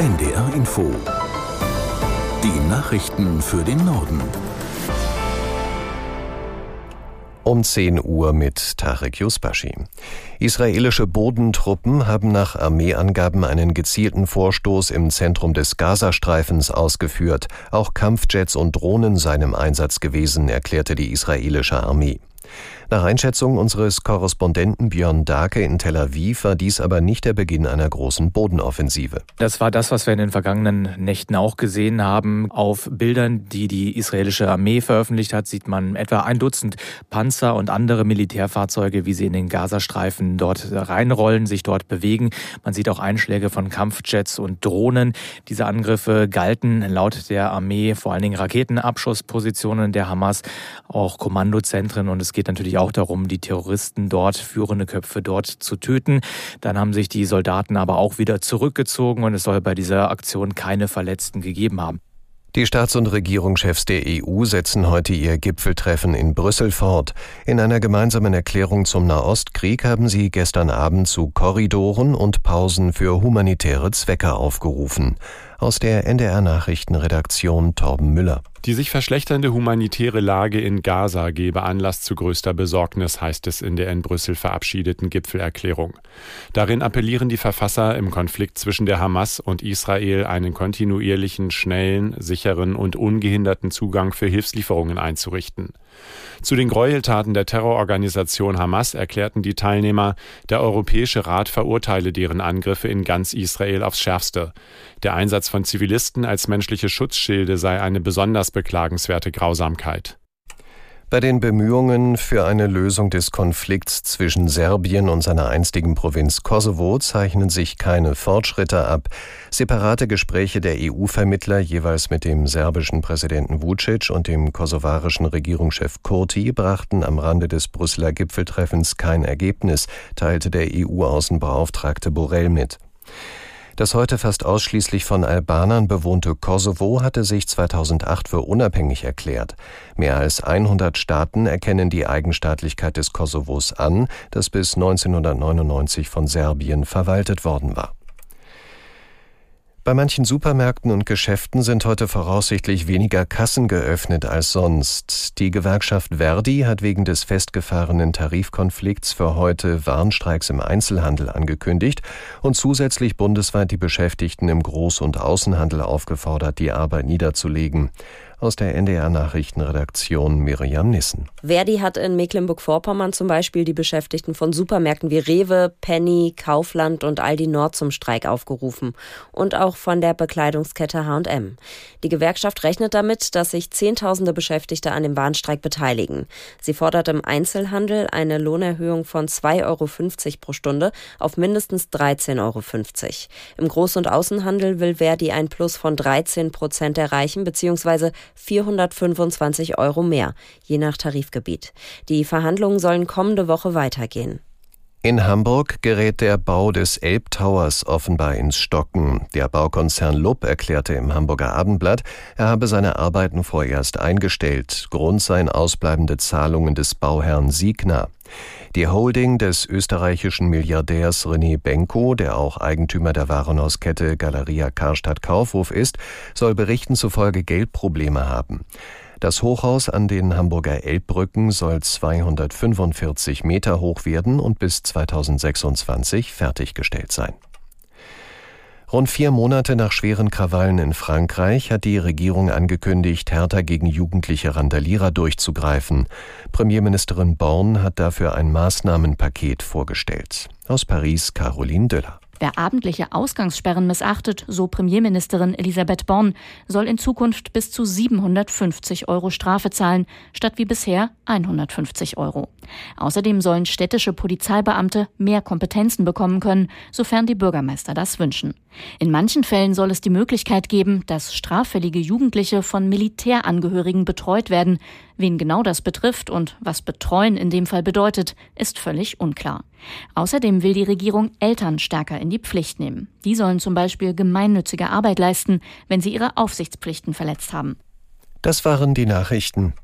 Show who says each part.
Speaker 1: NDR Info. Die Nachrichten für den Norden.
Speaker 2: Um 10 Uhr mit Tarek Yusbashi. Israelische Bodentruppen haben nach Armeeangaben einen gezielten Vorstoß im Zentrum des Gazastreifens ausgeführt. Auch Kampfjets und Drohnen seien im Einsatz gewesen, erklärte die israelische Armee. Nach Einschätzung unseres Korrespondenten Björn Dake in Tel Aviv war dies aber nicht der Beginn einer großen Bodenoffensive.
Speaker 3: Das war das, was wir in den vergangenen Nächten auch gesehen haben. Auf Bildern, die die israelische Armee veröffentlicht hat, sieht man etwa ein Dutzend Panzer und andere Militärfahrzeuge, wie sie in den Gazastreifen dort reinrollen, sich dort bewegen. Man sieht auch Einschläge von Kampfjets und Drohnen. Diese Angriffe galten laut der Armee vor allen Dingen Raketenabschusspositionen der Hamas, auch Kommandozentren und es geht natürlich darum, die Terroristen dort, führende Köpfe dort zu töten. Dann haben sich die Soldaten aber auch wieder zurückgezogen und es soll bei dieser Aktion keine Verletzten gegeben haben.
Speaker 2: Die Staats- und Regierungschefs der EU setzen heute ihr Gipfeltreffen in Brüssel fort. In einer gemeinsamen Erklärung zum Nahostkrieg haben sie gestern Abend zu Korridoren und Pausen für humanitäre Zwecke aufgerufen. Aus der NDR Nachrichtenredaktion Torben Müller.
Speaker 4: Die sich verschlechternde humanitäre Lage in Gaza gebe Anlass zu größter Besorgnis, heißt es in der in Brüssel verabschiedeten Gipfelerklärung. Darin appellieren die Verfasser im Konflikt zwischen der Hamas und Israel einen kontinuierlichen, schnellen, sicheren und ungehinderten Zugang für Hilfslieferungen einzurichten. Zu den Gräueltaten der Terrororganisation Hamas erklärten die Teilnehmer, der Europäische Rat verurteile deren Angriffe in ganz Israel aufs schärfste. Der Einsatz von Zivilisten als menschliche Schutzschilde sei eine besonders beklagenswerte Grausamkeit.
Speaker 2: Bei den Bemühungen für eine Lösung des Konflikts zwischen Serbien und seiner einstigen Provinz Kosovo zeichnen sich keine Fortschritte ab. Separate Gespräche der EU-Vermittler jeweils mit dem serbischen Präsidenten Vucic und dem kosovarischen Regierungschef Kurti brachten am Rande des Brüsseler Gipfeltreffens kein Ergebnis, teilte der EU-Außenbeauftragte Borrell mit. Das heute fast ausschließlich von Albanern bewohnte Kosovo hatte sich 2008 für unabhängig erklärt. Mehr als 100 Staaten erkennen die Eigenstaatlichkeit des Kosovos an, das bis 1999 von Serbien verwaltet worden war. Bei manchen Supermärkten und Geschäften sind heute voraussichtlich weniger Kassen geöffnet als sonst. Die Gewerkschaft Verdi hat wegen des festgefahrenen Tarifkonflikts für heute Warnstreiks im Einzelhandel angekündigt und zusätzlich bundesweit die Beschäftigten im Groß- und Außenhandel aufgefordert, die Arbeit niederzulegen. Aus der NDR Nachrichtenredaktion Miriam Nissen.
Speaker 5: Verdi hat in Mecklenburg-Vorpommern zum Beispiel die Beschäftigten von Supermärkten wie Rewe, Penny, Kaufland und Aldi Nord zum Streik aufgerufen und auch von der Bekleidungskette H&M. Die Gewerkschaft rechnet damit, dass sich Zehntausende Beschäftigte an dem Warnstreik beteiligen. Sie fordert im Einzelhandel eine Lohnerhöhung von 2,50 Euro pro Stunde auf mindestens 13,50 Euro. Im Groß- und Außenhandel will Verdi ein Plus von 13 Prozent erreichen, beziehungsweise 425 Euro mehr, je nach Tarifgebiet. Die Verhandlungen sollen kommende Woche weitergehen.
Speaker 2: In Hamburg gerät der Bau des Elbtowers offenbar ins Stocken. Der Baukonzern Lupp erklärte im Hamburger Abendblatt, er habe seine Arbeiten vorerst eingestellt. Grund seien ausbleibende Zahlungen des Bauherrn Siegner. Die Holding des österreichischen Milliardärs René Benko, der auch Eigentümer der Warenhauskette Galeria Karstadt Kaufhof ist, soll Berichten zufolge Geldprobleme haben. Das Hochhaus an den Hamburger Elbbrücken soll 245 Meter hoch werden und bis 2026 fertiggestellt sein. Rund vier Monate nach schweren Krawallen in Frankreich hat die Regierung angekündigt, härter gegen jugendliche Randalierer durchzugreifen. Premierministerin Born hat dafür ein Maßnahmenpaket vorgestellt. Aus Paris Caroline Döller.
Speaker 6: Wer abendliche Ausgangssperren missachtet, so Premierministerin Elisabeth Born, soll in Zukunft bis zu 750 Euro Strafe zahlen, statt wie bisher 150 Euro. Außerdem sollen städtische Polizeibeamte mehr Kompetenzen bekommen können, sofern die Bürgermeister das wünschen. In manchen Fällen soll es die Möglichkeit geben, dass straffällige Jugendliche von Militärangehörigen betreut werden. Wen genau das betrifft und was betreuen in dem Fall bedeutet, ist völlig unklar. Außerdem will die Regierung Eltern stärker in die Pflicht nehmen. Die sollen zum Beispiel gemeinnützige Arbeit leisten, wenn sie ihre Aufsichtspflichten verletzt haben.
Speaker 2: Das waren die Nachrichten.